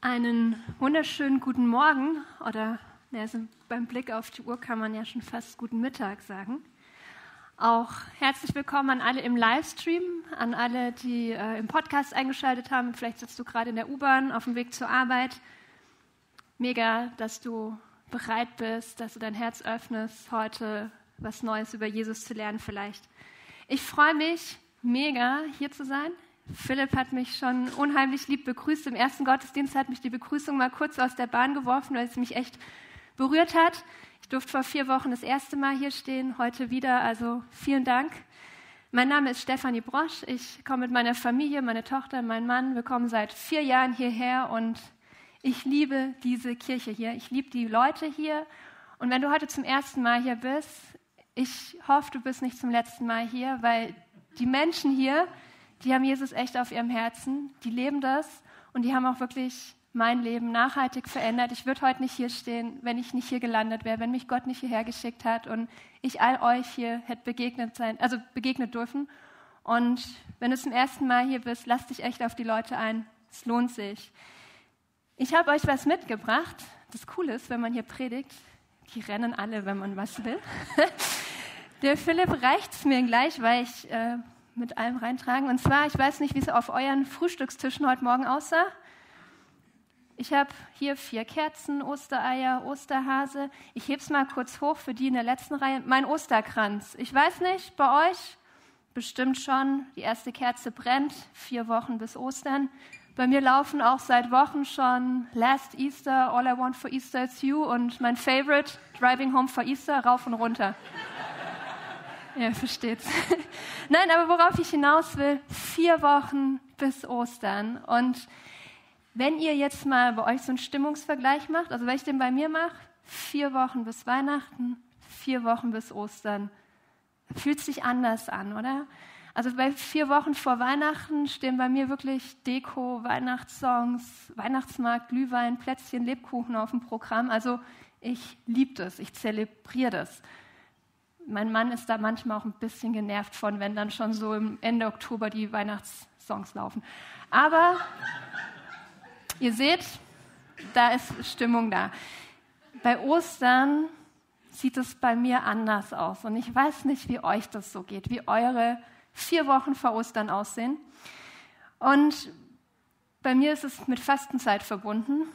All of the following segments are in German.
Einen wunderschönen guten Morgen oder also beim Blick auf die Uhr kann man ja schon fast guten Mittag sagen. Auch herzlich willkommen an alle im Livestream, an alle, die äh, im Podcast eingeschaltet haben. Vielleicht sitzt du gerade in der U-Bahn auf dem Weg zur Arbeit. Mega, dass du bereit bist, dass du dein Herz öffnest, heute was Neues über Jesus zu lernen vielleicht. Ich freue mich mega, hier zu sein. Philipp hat mich schon unheimlich lieb begrüßt. Im ersten Gottesdienst hat mich die Begrüßung mal kurz aus der Bahn geworfen, weil es mich echt berührt hat. Ich durfte vor vier Wochen das erste Mal hier stehen, heute wieder. Also vielen Dank. Mein Name ist Stefanie Brosch. Ich komme mit meiner Familie, meine Tochter, mein Mann. Wir kommen seit vier Jahren hierher und ich liebe diese Kirche hier. Ich liebe die Leute hier. Und wenn du heute zum ersten Mal hier bist, ich hoffe, du bist nicht zum letzten Mal hier, weil die Menschen hier, die haben Jesus echt auf ihrem Herzen, die leben das und die haben auch wirklich mein Leben nachhaltig verändert. Ich würde heute nicht hier stehen, wenn ich nicht hier gelandet wäre, wenn mich Gott nicht hierher geschickt hat und ich all euch hier hätte begegnet sein, also begegnet dürfen. Und wenn du zum ersten Mal hier bist, lass dich echt auf die Leute ein. Es lohnt sich. Ich habe euch was mitgebracht. Das Coole ist, wenn man hier predigt, die rennen alle, wenn man was will. Der Philipp reicht es mir gleich, weil ich äh, mit allem reintragen. Und zwar, ich weiß nicht, wie es auf euren Frühstückstischen heute Morgen aussah. Ich habe hier vier Kerzen, Ostereier, Osterhase. Ich hebe es mal kurz hoch für die in der letzten Reihe. Mein Osterkranz. Ich weiß nicht, bei euch bestimmt schon. Die erste Kerze brennt. Vier Wochen bis Ostern. Bei mir laufen auch seit Wochen schon Last Easter, All I Want for Easter is You und mein Favorite, Driving Home for Easter, rauf und runter. Ja, versteht's. Nein, aber worauf ich hinaus will, vier Wochen bis Ostern. Und wenn ihr jetzt mal bei euch so einen Stimmungsvergleich macht, also wenn ich den bei mir mache, vier Wochen bis Weihnachten, vier Wochen bis Ostern, fühlt sich anders an, oder? Also bei vier Wochen vor Weihnachten stehen bei mir wirklich Deko, Weihnachtssongs, Weihnachtsmarkt, Glühwein, Plätzchen, Lebkuchen auf dem Programm. Also ich liebe das, ich zelebriere das mein Mann ist da manchmal auch ein bisschen genervt von, wenn dann schon so im Ende Oktober die Weihnachtssongs laufen. Aber ihr seht, da ist Stimmung da. Bei Ostern sieht es bei mir anders aus. Und ich weiß nicht, wie euch das so geht, wie eure vier Wochen vor Ostern aussehen. Und bei mir ist es mit Fastenzeit verbunden.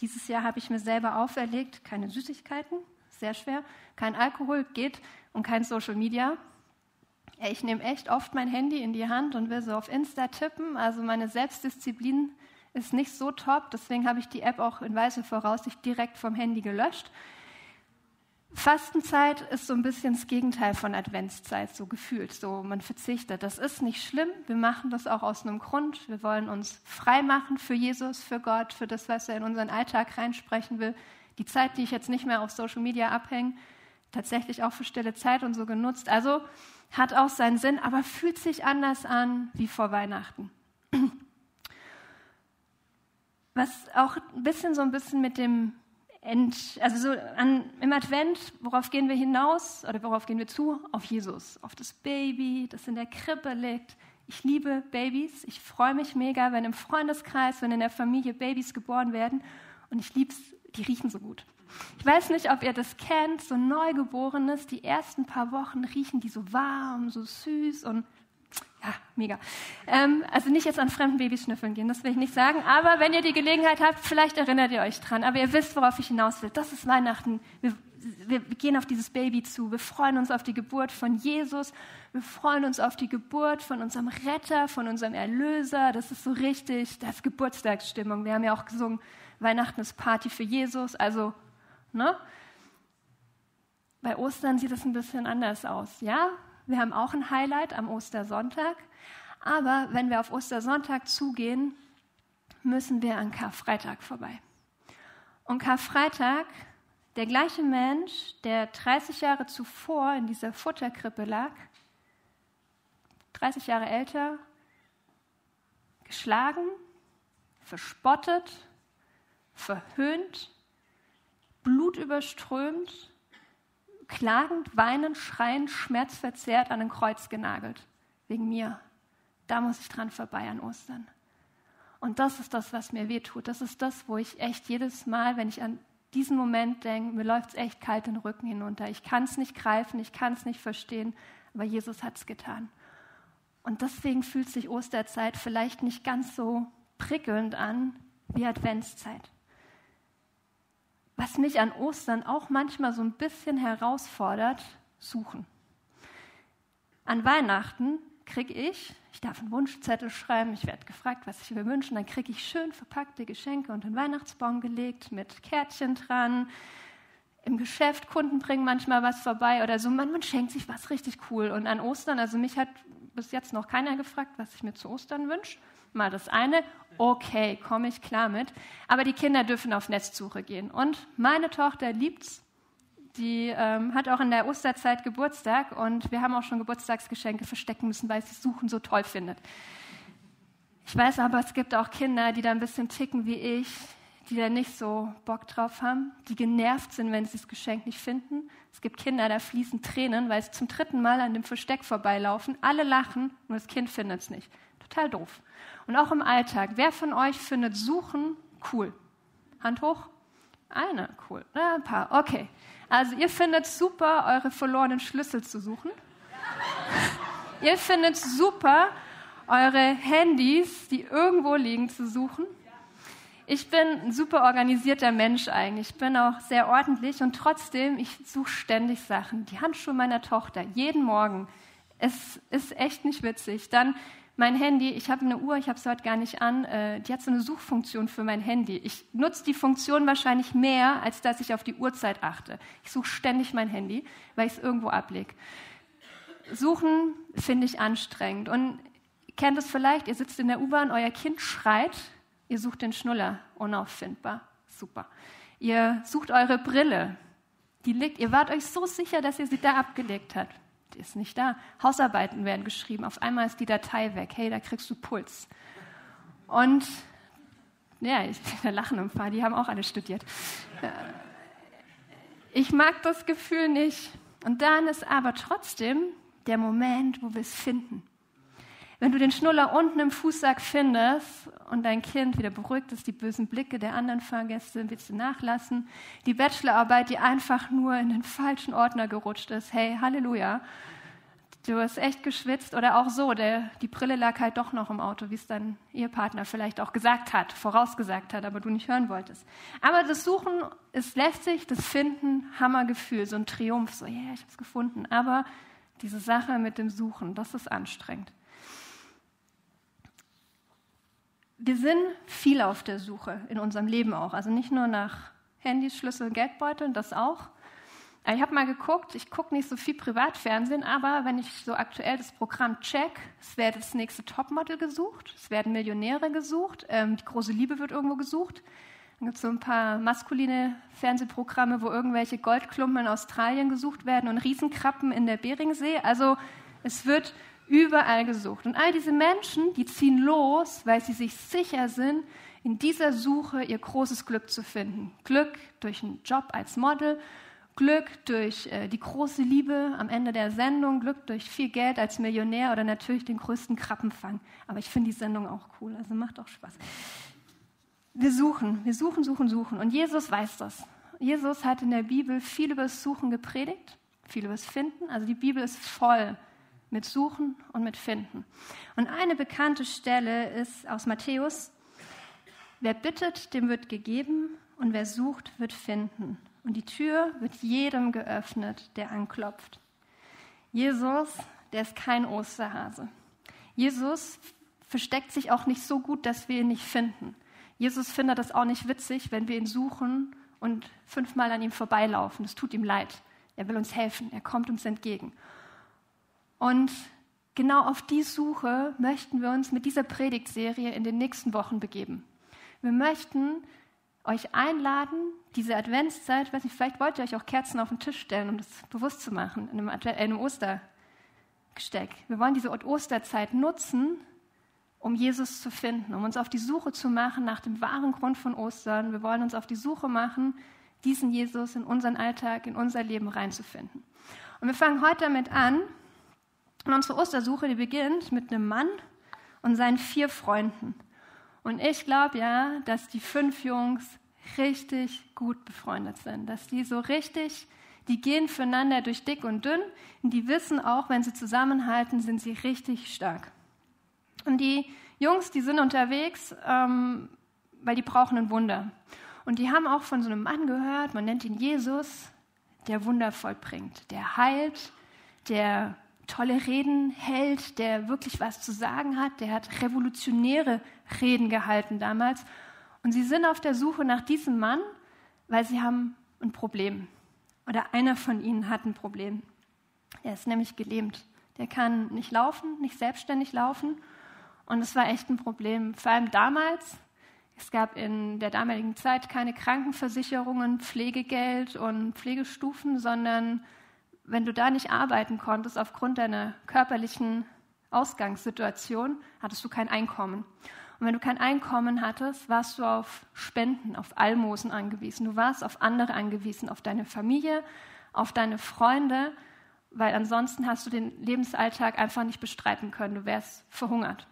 Dieses Jahr habe ich mir selber auferlegt, keine Süßigkeiten, sehr schwer, kein Alkohol geht und kein Social Media. Ich nehme echt oft mein Handy in die Hand und will so auf Insta tippen. Also meine Selbstdisziplin ist nicht so top. Deswegen habe ich die App auch in weißer Voraussicht direkt vom Handy gelöscht. Fastenzeit ist so ein bisschen das Gegenteil von Adventszeit, so gefühlt. So, man verzichtet. Das ist nicht schlimm. Wir machen das auch aus einem Grund. Wir wollen uns frei machen für Jesus, für Gott, für das, was er in unseren Alltag reinsprechen will. Die Zeit, die ich jetzt nicht mehr auf Social Media abhänge, tatsächlich auch für stille Zeit und so genutzt. Also hat auch seinen Sinn, aber fühlt sich anders an wie vor Weihnachten. Was auch ein bisschen so ein bisschen mit dem End, also so an, im Advent, worauf gehen wir hinaus oder worauf gehen wir zu? Auf Jesus, auf das Baby, das in der Krippe liegt. Ich liebe Babys. Ich freue mich mega, wenn im Freundeskreis, wenn in der Familie Babys geboren werden. Und ich liebe es, die riechen so gut. Ich weiß nicht, ob ihr das kennt, so Neugeborenes, die ersten paar Wochen riechen die so warm, so süß und ja, mega. Ähm, also nicht jetzt an fremden Babys schnüffeln gehen, das will ich nicht sagen. Aber wenn ihr die Gelegenheit habt, vielleicht erinnert ihr euch dran. Aber ihr wisst, worauf ich hinaus will. Das ist Weihnachten. Wir, wir gehen auf dieses Baby zu. Wir freuen uns auf die Geburt von Jesus. Wir freuen uns auf die Geburt von unserem Retter, von unserem Erlöser. Das ist so richtig, das ist Geburtstagsstimmung. Wir haben ja auch gesungen, Weihnachten ist Party für Jesus. Also Ne? Bei Ostern sieht es ein bisschen anders aus. Ja, wir haben auch ein Highlight am Ostersonntag, aber wenn wir auf Ostersonntag zugehen, müssen wir an Karfreitag vorbei. Und Karfreitag, der gleiche Mensch, der 30 Jahre zuvor in dieser Futterkrippe lag, 30 Jahre älter, geschlagen, verspottet, verhöhnt, blutüberströmt, klagend, weinend, schreiend, schmerzverzerrt an ein Kreuz genagelt. Wegen mir. Da muss ich dran vorbei an Ostern. Und das ist das, was mir wehtut. Das ist das, wo ich echt jedes Mal, wenn ich an diesen Moment denke, mir läuft es echt kalt den Rücken hinunter. Ich kann es nicht greifen, ich kann es nicht verstehen, aber Jesus hat es getan. Und deswegen fühlt sich Osterzeit vielleicht nicht ganz so prickelnd an wie Adventszeit. Was mich an Ostern auch manchmal so ein bisschen herausfordert, suchen. An Weihnachten kriege ich, ich darf einen Wunschzettel schreiben, ich werde gefragt, was ich mir wünsche, dann kriege ich schön verpackte Geschenke unter den Weihnachtsbaum gelegt mit Kärtchen dran. Im Geschäft, Kunden bringen manchmal was vorbei oder so. Man, man schenkt sich was richtig cool. Und an Ostern, also mich hat bis jetzt noch keiner gefragt, was ich mir zu Ostern wünsche. Mal das eine, okay, komme ich klar mit. Aber die Kinder dürfen auf Netzsuche gehen. Und meine Tochter liebt's, die ähm, hat auch in der Osterzeit Geburtstag und wir haben auch schon Geburtstagsgeschenke verstecken müssen, weil sie Suchen so toll findet. Ich weiß aber, es gibt auch Kinder, die da ein bisschen ticken wie ich, die da nicht so Bock drauf haben, die genervt sind, wenn sie das Geschenk nicht finden. Es gibt Kinder, da fließen Tränen, weil sie zum dritten Mal an dem Versteck vorbeilaufen. Alle lachen, nur das Kind findet es nicht. Total doof. Und auch im Alltag. Wer von euch findet Suchen cool? Hand hoch. Eine, cool. ein paar, okay. Also ihr findet super, eure verlorenen Schlüssel zu suchen. ihr findet super, eure Handys, die irgendwo liegen, zu suchen. Ich bin ein super organisierter Mensch eigentlich. Ich bin auch sehr ordentlich und trotzdem, ich suche ständig Sachen. Die Handschuhe meiner Tochter, jeden Morgen. Es ist echt nicht witzig. Dann mein Handy, ich habe eine Uhr, ich habe es heute gar nicht an, äh, die hat so eine Suchfunktion für mein Handy. Ich nutze die Funktion wahrscheinlich mehr, als dass ich auf die Uhrzeit achte. Ich suche ständig mein Handy, weil ich es irgendwo ablege. Suchen finde ich anstrengend. Und kennt es vielleicht, ihr sitzt in der U-Bahn, euer Kind schreit, ihr sucht den Schnuller, unauffindbar. Super. Ihr sucht eure Brille, die liegt, ihr wart euch so sicher, dass ihr sie da abgelegt habt die ist nicht da. Hausarbeiten werden geschrieben. Auf einmal ist die Datei weg. Hey, da kriegst du Puls. Und ja, ich, da lachen ein paar, die haben auch alle studiert. Äh, ich mag das Gefühl nicht. Und dann ist aber trotzdem der Moment, wo wir es finden. Wenn du den Schnuller unten im Fußsack findest und dein Kind wieder beruhigt ist, die bösen Blicke der anderen Fahrgäste willst du nachlassen, die Bachelorarbeit, die einfach nur in den falschen Ordner gerutscht ist, hey, Halleluja, du hast echt geschwitzt oder auch so, der, die Brille lag halt doch noch im Auto, wie es dein Ehepartner vielleicht auch gesagt hat, vorausgesagt hat, aber du nicht hören wolltest. Aber das Suchen ist lästig, das Finden, Hammergefühl, so ein Triumph, so, ja, yeah, ich habe es gefunden. Aber diese Sache mit dem Suchen, das ist anstrengend. Wir sind viel auf der Suche in unserem Leben auch. Also nicht nur nach Handys, Schlüssel, Geldbeuteln, das auch. Ich habe mal geguckt, ich gucke nicht so viel Privatfernsehen, aber wenn ich so aktuell das Programm check, es wird das nächste Topmodel gesucht, es werden Millionäre gesucht, ähm, die große Liebe wird irgendwo gesucht. Dann gibt es so ein paar maskuline Fernsehprogramme, wo irgendwelche Goldklumpen in Australien gesucht werden und Riesenkrabben in der Beringsee. Also es wird überall gesucht. Und all diese Menschen, die ziehen los, weil sie sich sicher sind, in dieser Suche ihr großes Glück zu finden. Glück durch einen Job als Model, Glück durch äh, die große Liebe am Ende der Sendung, Glück durch viel Geld als Millionär oder natürlich den größten Krabbenfang. Aber ich finde die Sendung auch cool, also macht auch Spaß. Wir suchen, wir suchen, suchen, suchen. Und Jesus weiß das. Jesus hat in der Bibel viel über das Suchen gepredigt, viel über das Finden. Also die Bibel ist voll mit Suchen und mit Finden. Und eine bekannte Stelle ist aus Matthäus, wer bittet, dem wird gegeben und wer sucht, wird finden. Und die Tür wird jedem geöffnet, der anklopft. Jesus, der ist kein Osterhase. Jesus versteckt sich auch nicht so gut, dass wir ihn nicht finden. Jesus findet das auch nicht witzig, wenn wir ihn suchen und fünfmal an ihm vorbeilaufen. Es tut ihm leid. Er will uns helfen. Er kommt uns entgegen. Und genau auf die Suche möchten wir uns mit dieser Predigtserie in den nächsten Wochen begeben. Wir möchten euch einladen, diese Adventszeit, weiß nicht, vielleicht wollt ihr euch auch Kerzen auf den Tisch stellen, um das bewusst zu machen, in einem, Advent, äh, einem Ostergesteck. Wir wollen diese Osterzeit nutzen, um Jesus zu finden, um uns auf die Suche zu machen nach dem wahren Grund von Ostern. Wir wollen uns auf die Suche machen, diesen Jesus in unseren Alltag, in unser Leben reinzufinden. Und wir fangen heute damit an, und unsere Ostersuche, die beginnt mit einem Mann und seinen vier Freunden. Und ich glaube ja, dass die fünf Jungs richtig gut befreundet sind, dass die so richtig, die gehen füreinander durch dick und dünn und die wissen auch, wenn sie zusammenhalten, sind sie richtig stark. Und die Jungs, die sind unterwegs, ähm, weil die brauchen ein Wunder. Und die haben auch von so einem Mann gehört, man nennt ihn Jesus, der Wunder vollbringt, der heilt, der tolle Reden hält, der wirklich was zu sagen hat, der hat revolutionäre Reden gehalten damals. Und sie sind auf der Suche nach diesem Mann, weil sie haben ein Problem. Oder einer von ihnen hat ein Problem. Er ist nämlich gelähmt. Der kann nicht laufen, nicht selbstständig laufen. Und es war echt ein Problem. Vor allem damals. Es gab in der damaligen Zeit keine Krankenversicherungen, Pflegegeld und Pflegestufen, sondern wenn du da nicht arbeiten konntest aufgrund deiner körperlichen Ausgangssituation, hattest du kein Einkommen. Und wenn du kein Einkommen hattest, warst du auf Spenden, auf Almosen angewiesen. Du warst auf andere angewiesen, auf deine Familie, auf deine Freunde, weil ansonsten hast du den Lebensalltag einfach nicht bestreiten können. Du wärst verhungert.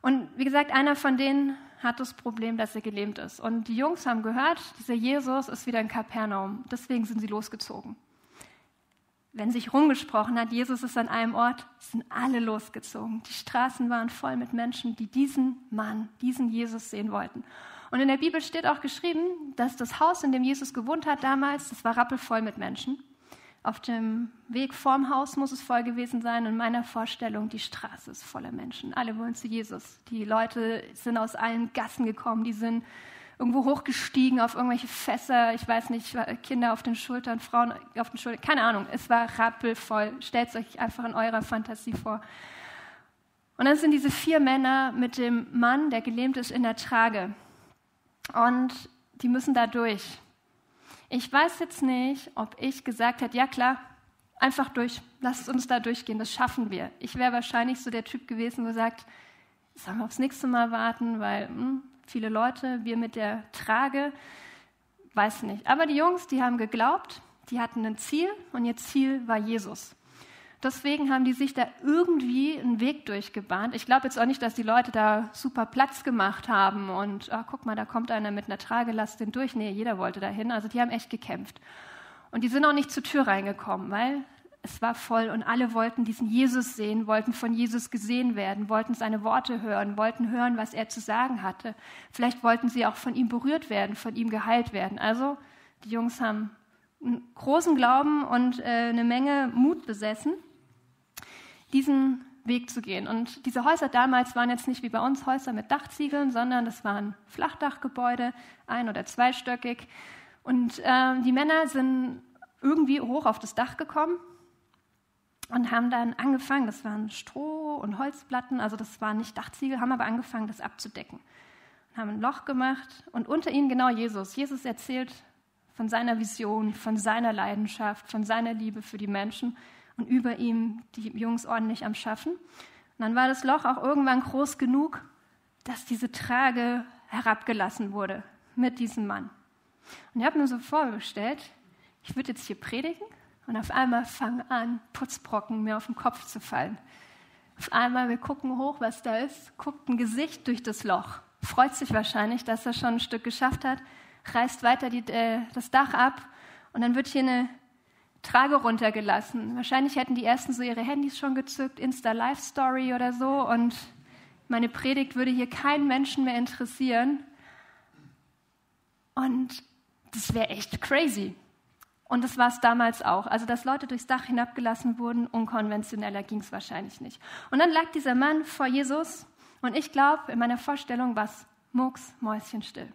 Und wie gesagt, einer von denen hat das Problem, dass er gelähmt ist. Und die Jungs haben gehört, dieser Jesus ist wieder in Kapernaum. Deswegen sind sie losgezogen wenn sich rumgesprochen hat, Jesus ist an einem Ort, sind alle losgezogen. Die Straßen waren voll mit Menschen, die diesen Mann, diesen Jesus sehen wollten. Und in der Bibel steht auch geschrieben, dass das Haus, in dem Jesus gewohnt hat damals, das war rappelvoll mit Menschen. Auf dem Weg vorm Haus muss es voll gewesen sein. In meiner Vorstellung, die Straße ist voller Menschen. Alle wollen zu Jesus. Die Leute sind aus allen Gassen gekommen, die sind irgendwo hochgestiegen auf irgendwelche Fässer, ich weiß nicht, Kinder auf den Schultern, Frauen auf den Schultern, keine Ahnung, es war rappelvoll. Stellt es euch einfach in eurer Fantasie vor. Und dann sind diese vier Männer mit dem Mann, der gelähmt ist, in der Trage. Und die müssen da durch. Ich weiß jetzt nicht, ob ich gesagt hätte, ja klar, einfach durch, lasst uns da durchgehen, das schaffen wir. Ich wäre wahrscheinlich so der Typ gewesen, wo sagt, sollen wir aufs nächste Mal warten, weil hm, viele Leute, wir mit der Trage, weiß nicht. Aber die Jungs, die haben geglaubt, die hatten ein Ziel und ihr Ziel war Jesus. Deswegen haben die sich da irgendwie einen Weg durchgebahnt. Ich glaube jetzt auch nicht, dass die Leute da super Platz gemacht haben und ah, guck mal, da kommt einer mit einer Trage, lass den durch. Nee, jeder wollte dahin. Also die haben echt gekämpft. Und die sind auch nicht zur Tür reingekommen, weil es war voll und alle wollten diesen Jesus sehen, wollten von Jesus gesehen werden, wollten seine Worte hören, wollten hören, was er zu sagen hatte. Vielleicht wollten sie auch von ihm berührt werden, von ihm geheilt werden. Also die Jungs haben einen großen Glauben und äh, eine Menge Mut besessen, diesen Weg zu gehen. Und diese Häuser damals waren jetzt nicht wie bei uns Häuser mit Dachziegeln, sondern das waren Flachdachgebäude, ein- oder zweistöckig. Und äh, die Männer sind irgendwie hoch auf das Dach gekommen und haben dann angefangen, das waren Stroh und Holzplatten, also das waren nicht Dachziegel, haben aber angefangen, das abzudecken. Und haben ein Loch gemacht und unter ihnen genau Jesus. Jesus erzählt von seiner Vision, von seiner Leidenschaft, von seiner Liebe für die Menschen und über ihm die Jungs ordentlich am Schaffen. Und dann war das Loch auch irgendwann groß genug, dass diese Trage herabgelassen wurde mit diesem Mann. Und ich habe mir so vorgestellt, ich würde jetzt hier predigen und auf einmal fangen an, Putzbrocken mir auf den Kopf zu fallen. Auf einmal, wir gucken hoch, was da ist, guckt ein Gesicht durch das Loch, freut sich wahrscheinlich, dass er schon ein Stück geschafft hat, reißt weiter die, äh, das Dach ab und dann wird hier eine Trage runtergelassen. Wahrscheinlich hätten die ersten so ihre Handys schon gezückt, Insta Live Story oder so und meine Predigt würde hier keinen Menschen mehr interessieren. Und das wäre echt crazy. Und das war es damals auch. Also, dass Leute durchs Dach hinabgelassen wurden, unkonventioneller ging es wahrscheinlich nicht. Und dann lag dieser Mann vor Jesus und ich glaube, in meiner Vorstellung war es mucks, mäuschenstill.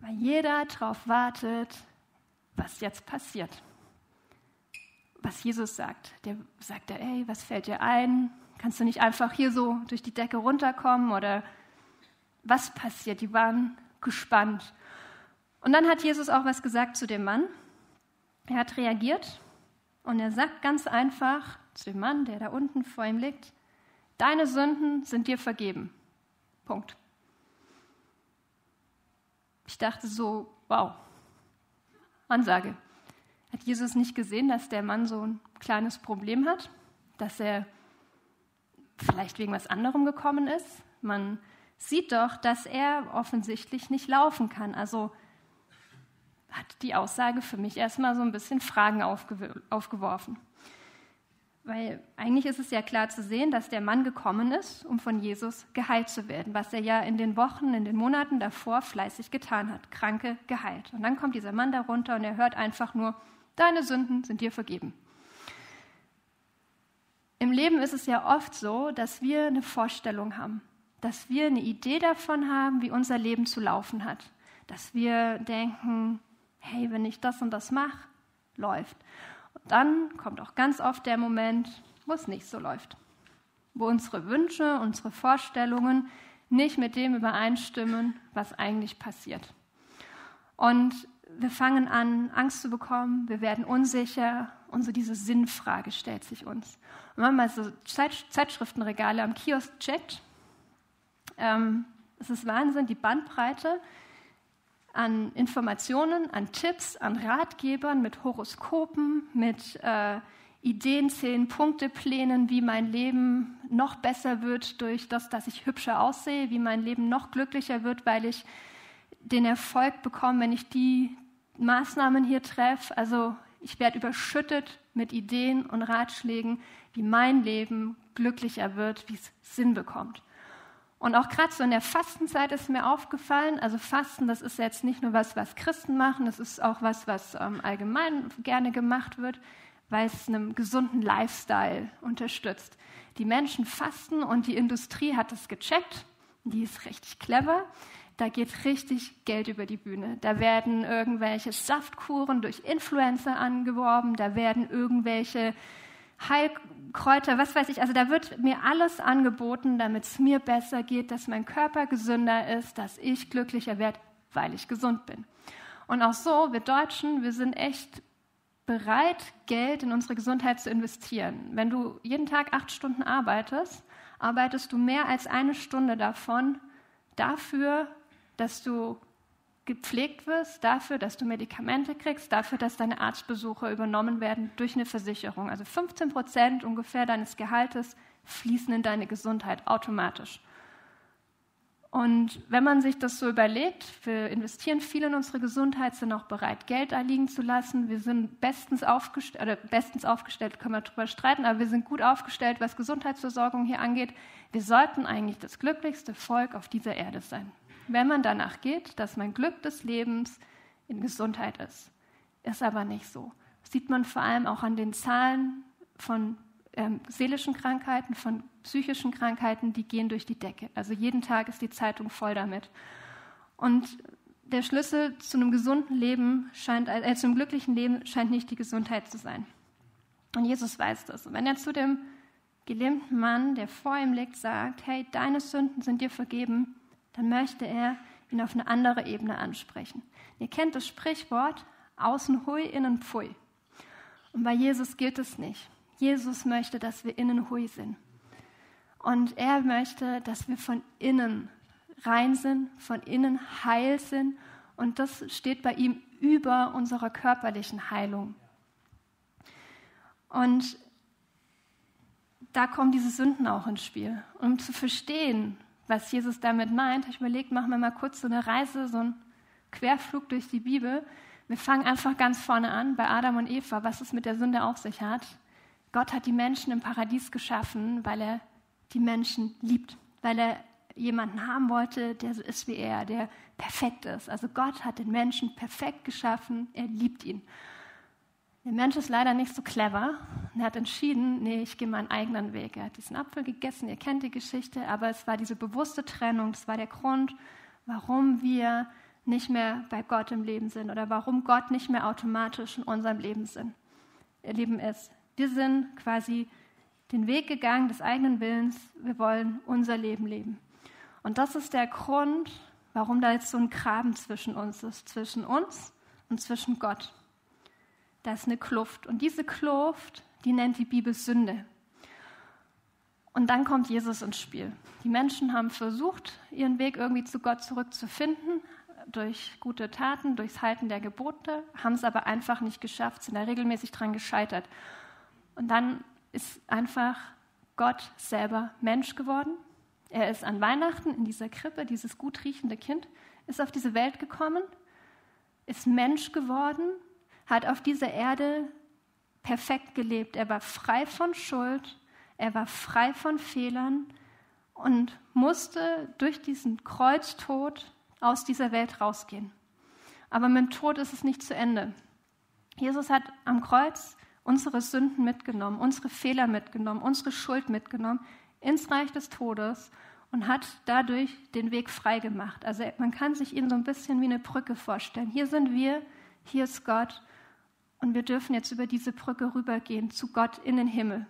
Weil jeder darauf wartet, was jetzt passiert. Was Jesus sagt. Der sagt, ey, was fällt dir ein? Kannst du nicht einfach hier so durch die Decke runterkommen? Oder was passiert? Die waren gespannt. Und dann hat Jesus auch was gesagt zu dem Mann. Er hat reagiert und er sagt ganz einfach zu dem Mann, der da unten vor ihm liegt, deine Sünden sind dir vergeben. Punkt. Ich dachte so, wow, Ansage. Hat Jesus nicht gesehen, dass der Mann so ein kleines Problem hat? Dass er vielleicht wegen was anderem gekommen ist? Man sieht doch, dass er offensichtlich nicht laufen kann. Also hat die Aussage für mich erstmal so ein bisschen Fragen aufge aufgeworfen. Weil eigentlich ist es ja klar zu sehen, dass der Mann gekommen ist, um von Jesus geheilt zu werden, was er ja in den Wochen, in den Monaten davor fleißig getan hat. Kranke geheilt. Und dann kommt dieser Mann darunter und er hört einfach nur, deine Sünden sind dir vergeben. Im Leben ist es ja oft so, dass wir eine Vorstellung haben, dass wir eine Idee davon haben, wie unser Leben zu laufen hat. Dass wir denken, hey, wenn ich das und das mache, läuft. Und dann kommt auch ganz oft der Moment, wo es nicht so läuft. Wo unsere Wünsche, unsere Vorstellungen nicht mit dem übereinstimmen, was eigentlich passiert. Und wir fangen an, Angst zu bekommen, wir werden unsicher und so diese Sinnfrage stellt sich uns. Und wenn man mal so Zeitschriftenregale am Kiosk checkt, ähm, es ist Wahnsinn, die Bandbreite an Informationen, an Tipps, an Ratgebern mit Horoskopen, mit äh, Ideen, zehn Punkteplänen, wie mein Leben noch besser wird durch das, dass ich hübscher aussehe, wie mein Leben noch glücklicher wird, weil ich den Erfolg bekomme, wenn ich die Maßnahmen hier treffe. Also ich werde überschüttet mit Ideen und Ratschlägen, wie mein Leben glücklicher wird, wie es Sinn bekommt. Und auch gerade so in der Fastenzeit ist mir aufgefallen, also Fasten, das ist jetzt nicht nur was, was Christen machen, das ist auch was, was ähm, allgemein gerne gemacht wird, weil es einen gesunden Lifestyle unterstützt. Die Menschen fasten und die Industrie hat das gecheckt, die ist richtig clever. Da geht richtig Geld über die Bühne. Da werden irgendwelche Saftkuren durch Influencer angeworben, da werden irgendwelche Heilkräuter, was weiß ich. Also da wird mir alles angeboten, damit es mir besser geht, dass mein Körper gesünder ist, dass ich glücklicher werde, weil ich gesund bin. Und auch so, wir Deutschen, wir sind echt bereit, Geld in unsere Gesundheit zu investieren. Wenn du jeden Tag acht Stunden arbeitest, arbeitest du mehr als eine Stunde davon dafür, dass du gepflegt wirst, dafür, dass du Medikamente kriegst, dafür, dass deine Arztbesuche übernommen werden durch eine Versicherung. Also 15 Prozent ungefähr deines Gehaltes fließen in deine Gesundheit automatisch. Und wenn man sich das so überlegt, wir investieren viel in unsere Gesundheit, sind auch bereit, Geld da liegen zu lassen. Wir sind bestens aufgestellt, oder bestens aufgestellt, können wir darüber streiten, aber wir sind gut aufgestellt, was Gesundheitsversorgung hier angeht. Wir sollten eigentlich das glücklichste Volk auf dieser Erde sein wenn man danach geht, dass mein Glück des Lebens in Gesundheit ist. Ist aber nicht so. Sieht man vor allem auch an den Zahlen von ähm, seelischen Krankheiten, von psychischen Krankheiten, die gehen durch die Decke. Also jeden Tag ist die Zeitung voll damit. Und der Schlüssel zu einem gesunden Leben scheint, äh, zu einem glücklichen Leben scheint nicht die Gesundheit zu sein. Und Jesus weiß das. Und wenn er zu dem gelähmten Mann, der vor ihm liegt, sagt, hey, deine Sünden sind dir vergeben, dann möchte er ihn auf eine andere Ebene ansprechen. Ihr kennt das Sprichwort, außen hui, innen pfui. Und bei Jesus gilt es nicht. Jesus möchte, dass wir innen hui sind. Und er möchte, dass wir von innen rein sind, von innen heil sind. Und das steht bei ihm über unserer körperlichen Heilung. Und da kommen diese Sünden auch ins Spiel. Um zu verstehen, was Jesus damit meint, habe ich überlegt, machen wir mal kurz so eine Reise, so einen Querflug durch die Bibel. Wir fangen einfach ganz vorne an bei Adam und Eva, was es mit der Sünde auf sich hat. Gott hat die Menschen im Paradies geschaffen, weil er die Menschen liebt, weil er jemanden haben wollte, der so ist wie er, der perfekt ist. Also Gott hat den Menschen perfekt geschaffen, er liebt ihn. Der Mensch ist leider nicht so clever und er hat entschieden, nee, ich gehe meinen eigenen Weg. Er hat diesen Apfel gegessen, ihr kennt die Geschichte, aber es war diese bewusste Trennung, das war der Grund, warum wir nicht mehr bei Gott im Leben sind oder warum Gott nicht mehr automatisch in unserem Leben, sind, Leben ist. Wir sind quasi den Weg gegangen des eigenen Willens, wir wollen unser Leben leben. Und das ist der Grund, warum da jetzt so ein Graben zwischen uns ist, zwischen uns und zwischen Gott da ist eine Kluft. Und diese Kluft, die nennt die Bibel Sünde. Und dann kommt Jesus ins Spiel. Die Menschen haben versucht, ihren Weg irgendwie zu Gott zurückzufinden, durch gute Taten, durchs Halten der Gebote, haben es aber einfach nicht geschafft, sind da regelmäßig dran gescheitert. Und dann ist einfach Gott selber Mensch geworden, Er ist an Weihnachten in dieser Krippe, dieses gut riechende Kind, ist auf diese Welt gekommen, ist Mensch geworden, hat auf dieser Erde perfekt gelebt. Er war frei von Schuld, er war frei von Fehlern und musste durch diesen Kreuztod aus dieser Welt rausgehen. Aber mit dem Tod ist es nicht zu Ende. Jesus hat am Kreuz unsere Sünden mitgenommen, unsere Fehler mitgenommen, unsere Schuld mitgenommen ins Reich des Todes und hat dadurch den Weg frei gemacht. Also man kann sich ihn so ein bisschen wie eine Brücke vorstellen. Hier sind wir, hier ist Gott und wir dürfen jetzt über diese Brücke rübergehen zu Gott in den Himmel.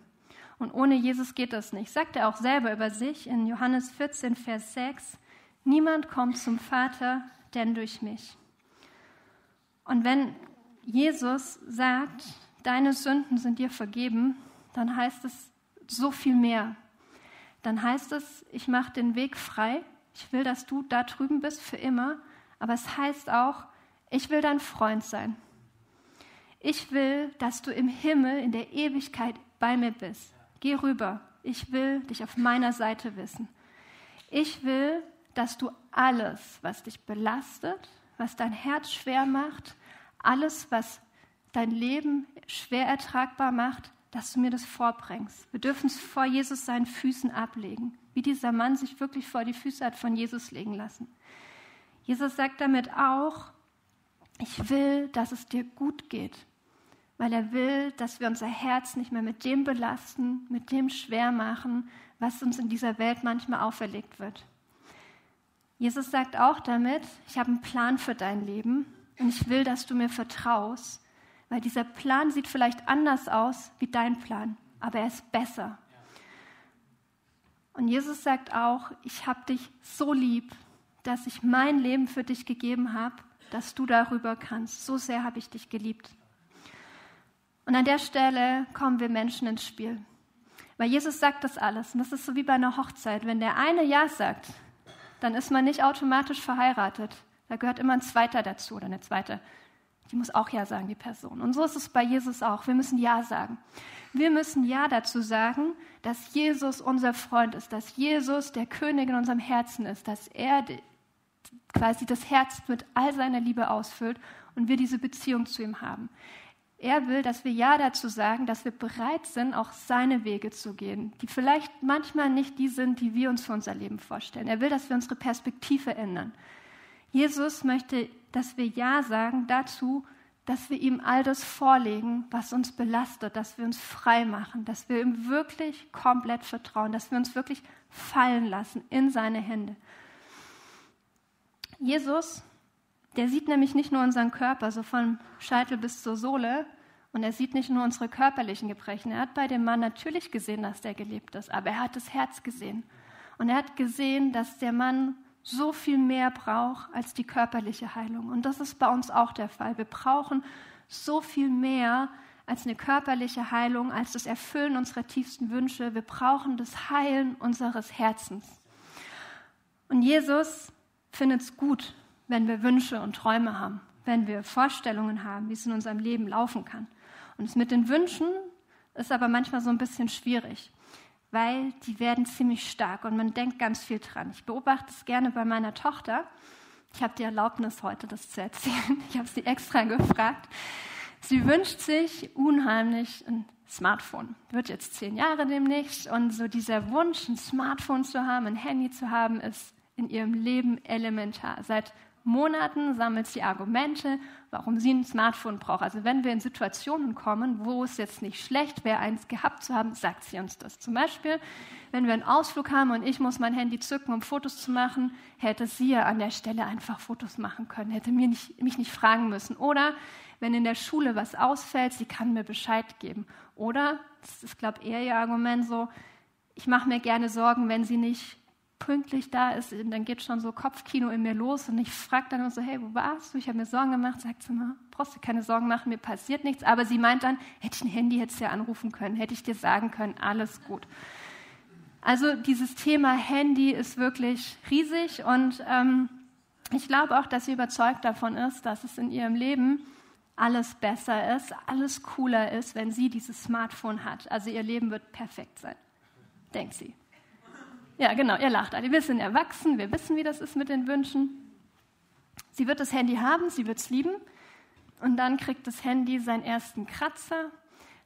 Und ohne Jesus geht das nicht. Sagt er auch selber über sich in Johannes 14, Vers 6. Niemand kommt zum Vater, denn durch mich. Und wenn Jesus sagt, deine Sünden sind dir vergeben, dann heißt es so viel mehr. Dann heißt es, ich mache den Weg frei. Ich will, dass du da drüben bist für immer. Aber es heißt auch, ich will dein Freund sein. Ich will, dass du im Himmel in der Ewigkeit bei mir bist. Geh rüber. Ich will dich auf meiner Seite wissen. Ich will, dass du alles, was dich belastet, was dein Herz schwer macht, alles, was dein Leben schwer ertragbar macht, dass du mir das vorbringst. Wir dürfen es vor Jesus seinen Füßen ablegen, wie dieser Mann sich wirklich vor die Füße hat von Jesus legen lassen. Jesus sagt damit auch, ich will, dass es dir gut geht weil er will, dass wir unser Herz nicht mehr mit dem belasten, mit dem schwer machen, was uns in dieser Welt manchmal auferlegt wird. Jesus sagt auch damit, ich habe einen Plan für dein Leben und ich will, dass du mir vertraust, weil dieser Plan sieht vielleicht anders aus wie dein Plan, aber er ist besser. Und Jesus sagt auch, ich habe dich so lieb, dass ich mein Leben für dich gegeben habe, dass du darüber kannst. So sehr habe ich dich geliebt. Und an der Stelle kommen wir Menschen ins Spiel. Weil Jesus sagt das alles. Und das ist so wie bei einer Hochzeit. Wenn der eine Ja sagt, dann ist man nicht automatisch verheiratet. Da gehört immer ein zweiter dazu oder eine zweite. Die muss auch Ja sagen, die Person. Und so ist es bei Jesus auch. Wir müssen Ja sagen. Wir müssen Ja dazu sagen, dass Jesus unser Freund ist, dass Jesus der König in unserem Herzen ist, dass er quasi das Herz mit all seiner Liebe ausfüllt und wir diese Beziehung zu ihm haben. Er will, dass wir Ja dazu sagen, dass wir bereit sind, auch seine Wege zu gehen, die vielleicht manchmal nicht die sind, die wir uns für unser Leben vorstellen. Er will, dass wir unsere Perspektive ändern. Jesus möchte, dass wir Ja sagen dazu, dass wir ihm all das vorlegen, was uns belastet, dass wir uns frei machen, dass wir ihm wirklich komplett vertrauen, dass wir uns wirklich fallen lassen in seine Hände. Jesus der sieht nämlich nicht nur unseren Körper, so von Scheitel bis zur Sohle, und er sieht nicht nur unsere körperlichen Gebrechen. Er hat bei dem Mann natürlich gesehen, dass der gelebt ist, aber er hat das Herz gesehen. Und er hat gesehen, dass der Mann so viel mehr braucht als die körperliche Heilung. Und das ist bei uns auch der Fall. Wir brauchen so viel mehr als eine körperliche Heilung, als das Erfüllen unserer tiefsten Wünsche. Wir brauchen das Heilen unseres Herzens. Und Jesus findet es gut, wenn wir Wünsche und Träume haben, wenn wir Vorstellungen haben, wie es in unserem Leben laufen kann. Und es mit den Wünschen ist aber manchmal so ein bisschen schwierig, weil die werden ziemlich stark und man denkt ganz viel dran. Ich beobachte es gerne bei meiner Tochter. Ich habe die Erlaubnis, heute das zu erzählen. Ich habe sie extra gefragt. Sie wünscht sich unheimlich ein Smartphone. Wird jetzt zehn Jahre demnächst und so dieser Wunsch, ein Smartphone zu haben, ein Handy zu haben, ist in ihrem Leben elementar. Seit Monaten sammelt sie Argumente, warum sie ein Smartphone braucht. Also wenn wir in Situationen kommen, wo es jetzt nicht schlecht wäre, eins gehabt zu haben, sagt sie uns das. Zum Beispiel, wenn wir einen Ausflug haben und ich muss mein Handy zücken, um Fotos zu machen, hätte sie ja an der Stelle einfach Fotos machen können, hätte mir nicht, mich nicht fragen müssen. Oder wenn in der Schule was ausfällt, sie kann mir Bescheid geben. Oder, das ist, glaube ich, eher ihr Argument so, ich mache mir gerne Sorgen, wenn sie nicht pünktlich da ist, dann geht schon so Kopfkino in mir los und ich frage dann nur so, hey, wo warst du? Ich habe mir Sorgen gemacht. Sagt sie mal, brauchst du keine Sorgen machen, mir passiert nichts. Aber sie meint dann, hätte ich ein Handy, hätte ich dir anrufen können, hätte ich dir sagen können, alles gut. Also dieses Thema Handy ist wirklich riesig und ähm, ich glaube auch, dass sie überzeugt davon ist, dass es in ihrem Leben alles besser ist, alles cooler ist, wenn sie dieses Smartphone hat. Also ihr Leben wird perfekt sein, denkt sie. Ja, genau, ihr lacht alle. Wir sind erwachsen, wir wissen, wie das ist mit den Wünschen. Sie wird das Handy haben, sie wird es lieben. Und dann kriegt das Handy seinen ersten Kratzer,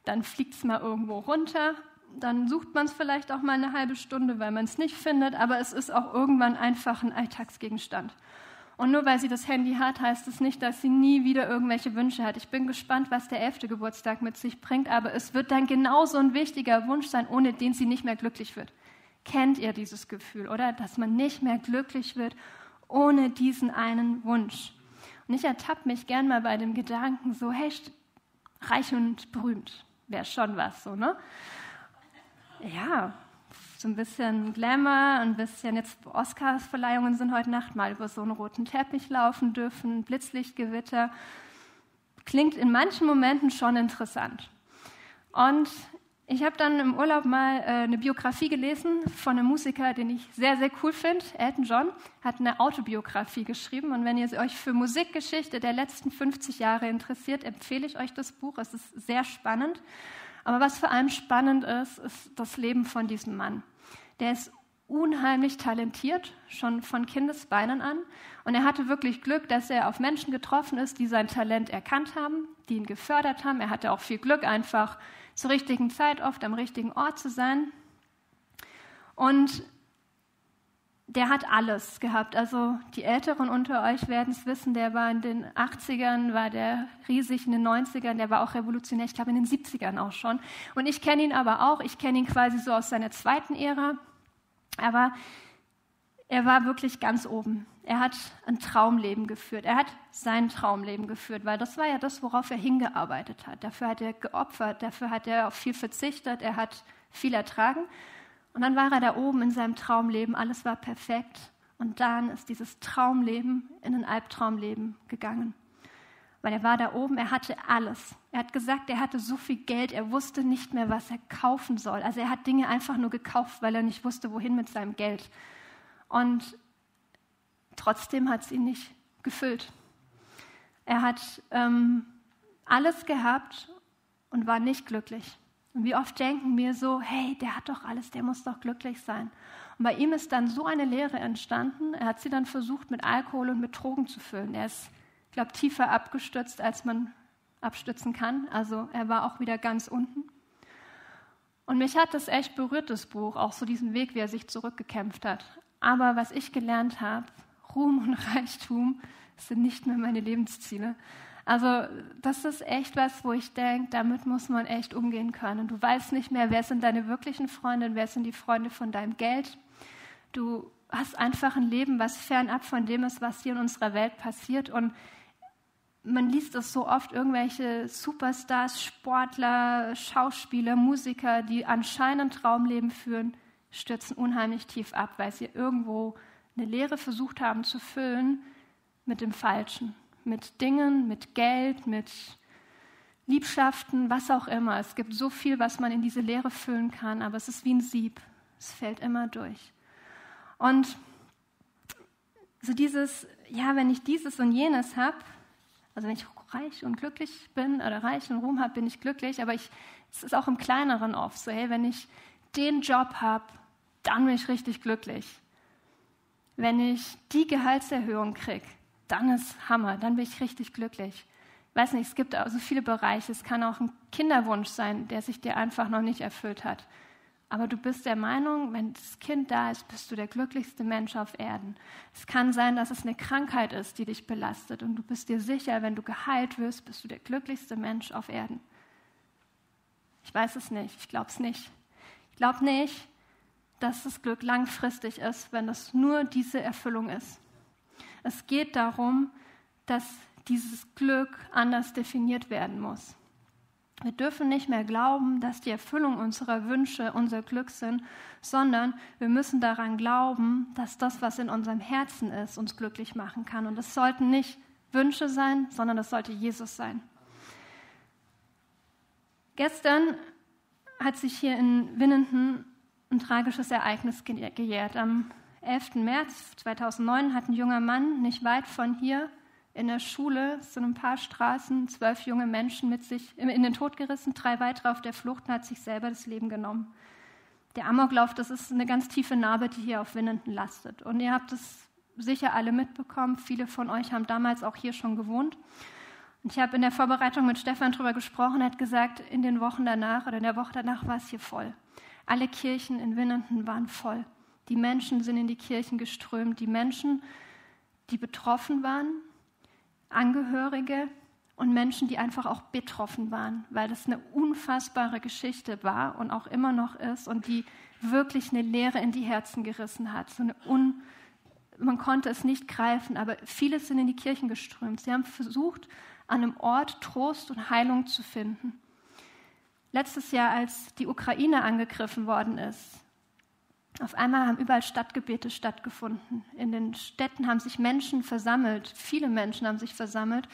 dann fliegt es mal irgendwo runter, dann sucht man es vielleicht auch mal eine halbe Stunde, weil man es nicht findet, aber es ist auch irgendwann einfach ein Alltagsgegenstand. Und nur weil sie das Handy hat, heißt es nicht, dass sie nie wieder irgendwelche Wünsche hat. Ich bin gespannt, was der elfte Geburtstag mit sich bringt, aber es wird dann genauso ein wichtiger Wunsch sein, ohne den sie nicht mehr glücklich wird. Kennt ihr dieses Gefühl, oder? Dass man nicht mehr glücklich wird ohne diesen einen Wunsch. Und ich ertappe mich gern mal bei dem Gedanken so, hey, reich und berühmt wäre schon was, so, ne? Ja, so ein bisschen Glamour, ein bisschen jetzt Oscars-Verleihungen sind heute Nacht mal über so einen roten Teppich laufen dürfen, Blitzlichtgewitter. Klingt in manchen Momenten schon interessant. Und ich habe dann im Urlaub mal äh, eine Biografie gelesen von einem Musiker, den ich sehr, sehr cool finde. Elton John hat eine Autobiografie geschrieben. Und wenn ihr euch für Musikgeschichte der letzten 50 Jahre interessiert, empfehle ich euch das Buch. Es ist sehr spannend. Aber was vor allem spannend ist, ist das Leben von diesem Mann. Der ist unheimlich talentiert, schon von Kindesbeinen an. Und er hatte wirklich Glück, dass er auf Menschen getroffen ist, die sein Talent erkannt haben, die ihn gefördert haben. Er hatte auch viel Glück, einfach zur richtigen Zeit oft am richtigen Ort zu sein. Und der hat alles gehabt. Also die Älteren unter euch werden es wissen, der war in den 80ern, war der riesig, in den 90ern, der war auch revolutionär, ich glaube in den 70ern auch schon. Und ich kenne ihn aber auch, ich kenne ihn quasi so aus seiner zweiten Ära. Aber er war wirklich ganz oben. Er hat ein Traumleben geführt. Er hat sein Traumleben geführt, weil das war ja das, worauf er hingearbeitet hat. Dafür hat er geopfert, dafür hat er auf viel verzichtet, er hat viel ertragen. Und dann war er da oben in seinem Traumleben, alles war perfekt. Und dann ist dieses Traumleben in ein Albtraumleben gegangen. Weil er war da oben, er hatte alles. Er hat gesagt, er hatte so viel Geld, er wusste nicht mehr, was er kaufen soll. Also er hat Dinge einfach nur gekauft, weil er nicht wusste, wohin mit seinem Geld. Und trotzdem hat es ihn nicht gefüllt. Er hat ähm, alles gehabt und war nicht glücklich. Und wie oft denken wir so, hey, der hat doch alles, der muss doch glücklich sein. Und bei ihm ist dann so eine Leere entstanden, er hat sie dann versucht mit Alkohol und mit Drogen zu füllen. Er ist, ich glaube, tiefer abgestürzt, als man abstützen kann. Also er war auch wieder ganz unten. Und mich hat das echt berührt, das Buch, auch so diesen Weg, wie er sich zurückgekämpft hat. Aber was ich gelernt habe, Ruhm und Reichtum sind nicht mehr meine Lebensziele. Also das ist echt was, wo ich denke, damit muss man echt umgehen können. Du weißt nicht mehr, wer sind deine wirklichen Freunde und wer sind die Freunde von deinem Geld. Du hast einfach ein Leben, was fernab von dem ist, was hier in unserer Welt passiert. Und man liest es so oft, irgendwelche Superstars, Sportler, Schauspieler, Musiker, die anscheinend Traumleben führen, stürzen unheimlich tief ab, weil sie irgendwo eine Lehre versucht haben zu füllen mit dem Falschen mit Dingen, mit Geld, mit Liebschaften, was auch immer. Es gibt so viel, was man in diese Leere füllen kann, aber es ist wie ein Sieb. Es fällt immer durch. Und so dieses, ja, wenn ich dieses und jenes habe, also wenn ich reich und glücklich bin oder reich und Ruhm habe, bin ich glücklich, aber ich, es ist auch im Kleineren oft so, hey, wenn ich den Job habe, dann bin ich richtig glücklich. Wenn ich die Gehaltserhöhung kriege, dann ist Hammer, dann bin ich richtig glücklich. Ich weiß nicht, es gibt so viele Bereiche. Es kann auch ein Kinderwunsch sein, der sich dir einfach noch nicht erfüllt hat. Aber du bist der Meinung, wenn das Kind da ist, bist du der glücklichste Mensch auf Erden. Es kann sein, dass es eine Krankheit ist, die dich belastet. Und du bist dir sicher, wenn du geheilt wirst, bist du der glücklichste Mensch auf Erden. Ich weiß es nicht. Ich glaube es nicht. Ich glaube nicht, dass das Glück langfristig ist, wenn das nur diese Erfüllung ist. Es geht darum, dass dieses Glück anders definiert werden muss. Wir dürfen nicht mehr glauben, dass die Erfüllung unserer Wünsche unser Glück sind, sondern wir müssen daran glauben, dass das, was in unserem Herzen ist, uns glücklich machen kann. Und es sollten nicht Wünsche sein, sondern es sollte Jesus sein. Gestern hat sich hier in Winnenden ein tragisches Ereignis gejährt. Am 11. März 2009 hat ein junger Mann nicht weit von hier in der Schule, so ein paar Straßen, zwölf junge Menschen mit sich in den Tod gerissen, drei weitere auf der Flucht und hat sich selber das Leben genommen. Der Amoklauf, das ist eine ganz tiefe Narbe, die hier auf Winnenden lastet. Und ihr habt es sicher alle mitbekommen. Viele von euch haben damals auch hier schon gewohnt. Und ich habe in der Vorbereitung mit Stefan darüber gesprochen. Er hat gesagt, in den Wochen danach oder in der Woche danach war es hier voll. Alle Kirchen in Winnenden waren voll. Die Menschen sind in die Kirchen geströmt. Die Menschen, die betroffen waren, Angehörige und Menschen, die einfach auch betroffen waren, weil das eine unfassbare Geschichte war und auch immer noch ist und die wirklich eine Leere in die Herzen gerissen hat. So eine un man konnte es nicht greifen, aber viele sind in die Kirchen geströmt. Sie haben versucht, an einem Ort Trost und Heilung zu finden. Letztes Jahr, als die Ukraine angegriffen worden ist, auf einmal haben überall Stadtgebete stattgefunden. In den Städten haben sich Menschen versammelt, viele Menschen haben sich versammelt,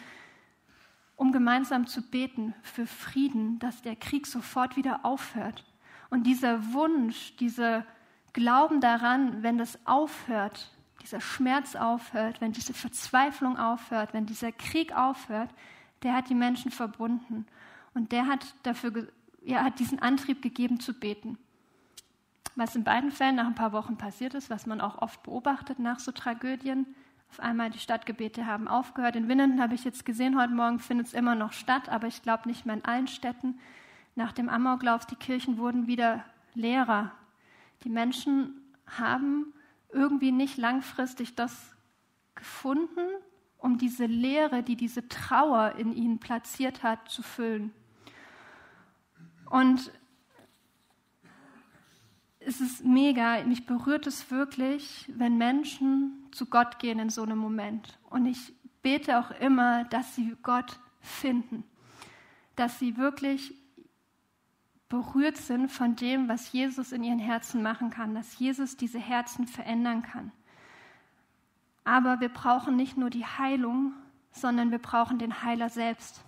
um gemeinsam zu beten für Frieden, dass der Krieg sofort wieder aufhört. Und dieser Wunsch, dieser Glauben daran, wenn das aufhört, dieser Schmerz aufhört, wenn diese Verzweiflung aufhört, wenn dieser Krieg aufhört, der hat die Menschen verbunden. Und der hat dafür, ja, hat diesen Antrieb gegeben zu beten. Was in beiden Fällen nach ein paar Wochen passiert ist, was man auch oft beobachtet nach so Tragödien. Auf einmal die Stadtgebete haben aufgehört. In Winnenden habe ich jetzt gesehen, heute Morgen findet es immer noch statt, aber ich glaube nicht mehr in allen Städten. Nach dem Amoklauf, die Kirchen wurden wieder leerer. Die Menschen haben irgendwie nicht langfristig das gefunden, um diese Leere, die diese Trauer in ihnen platziert hat, zu füllen. Und es ist mega, mich berührt es wirklich, wenn Menschen zu Gott gehen in so einem Moment. Und ich bete auch immer, dass sie Gott finden, dass sie wirklich berührt sind von dem, was Jesus in ihren Herzen machen kann, dass Jesus diese Herzen verändern kann. Aber wir brauchen nicht nur die Heilung, sondern wir brauchen den Heiler selbst.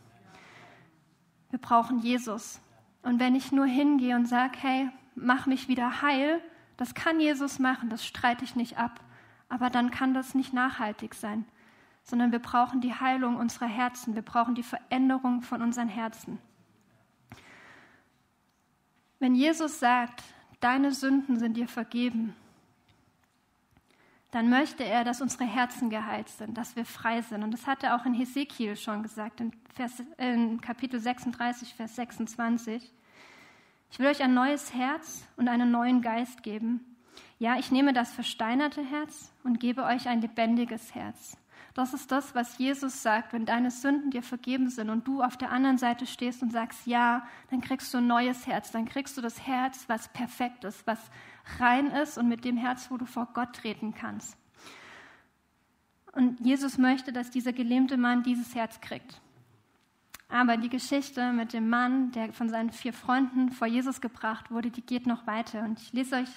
Wir brauchen Jesus. Und wenn ich nur hingehe und sage, hey, mach mich wieder heil, das kann Jesus machen, das streite ich nicht ab. Aber dann kann das nicht nachhaltig sein, sondern wir brauchen die Heilung unserer Herzen, wir brauchen die Veränderung von unseren Herzen. Wenn Jesus sagt, deine Sünden sind dir vergeben, dann möchte er, dass unsere Herzen geheilt sind, dass wir frei sind. Und das hat er auch in Hesekiel schon gesagt, in, Vers, in Kapitel 36, Vers 26. Ich will euch ein neues Herz und einen neuen Geist geben. Ja, ich nehme das versteinerte Herz und gebe euch ein lebendiges Herz. Das ist das, was Jesus sagt, wenn deine Sünden dir vergeben sind und du auf der anderen Seite stehst und sagst ja, dann kriegst du ein neues Herz, dann kriegst du das Herz, was perfekt ist, was rein ist und mit dem Herz, wo du vor Gott treten kannst. Und Jesus möchte, dass dieser gelähmte Mann dieses Herz kriegt. Aber die Geschichte mit dem Mann, der von seinen vier Freunden vor Jesus gebracht wurde, die geht noch weiter. Und ich lese euch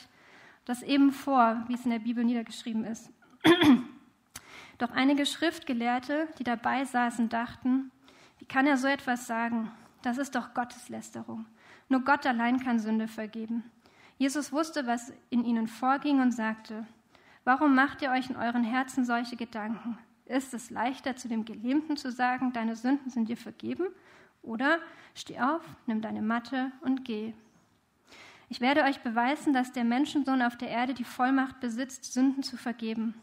das eben vor, wie es in der Bibel niedergeschrieben ist. Doch einige Schriftgelehrte, die dabei saßen, dachten, wie kann er so etwas sagen? Das ist doch Gotteslästerung. Nur Gott allein kann Sünde vergeben. Jesus wusste, was in ihnen vorging und sagte, warum macht ihr euch in euren Herzen solche Gedanken? Ist es leichter, zu dem Gelähmten zu sagen, deine Sünden sind dir vergeben? Oder steh auf, nimm deine Matte und geh. Ich werde euch beweisen, dass der Menschensohn auf der Erde die Vollmacht besitzt, Sünden zu vergeben.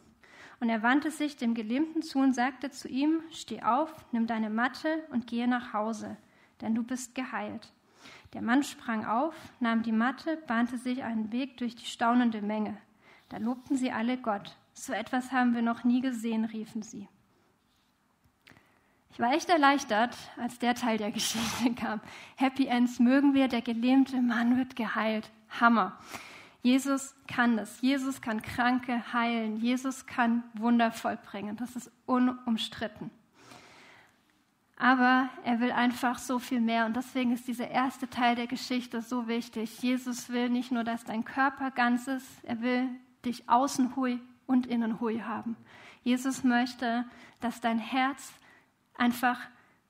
Und er wandte sich dem Gelähmten zu und sagte zu ihm, steh auf, nimm deine Matte und gehe nach Hause, denn du bist geheilt. Der Mann sprang auf, nahm die Matte, bahnte sich einen Weg durch die staunende Menge. Da lobten sie alle Gott. So etwas haben wir noch nie gesehen, riefen sie. Ich war echt erleichtert, als der Teil der Geschichte kam. Happy Ends mögen wir, der gelähmte Mann wird geheilt. Hammer. Jesus kann das. Jesus kann Kranke heilen. Jesus kann Wunder vollbringen. Das ist unumstritten. Aber er will einfach so viel mehr. Und deswegen ist dieser erste Teil der Geschichte so wichtig. Jesus will nicht nur, dass dein Körper ganz ist, er will dich außen hui und innen hui haben. Jesus möchte, dass dein Herz einfach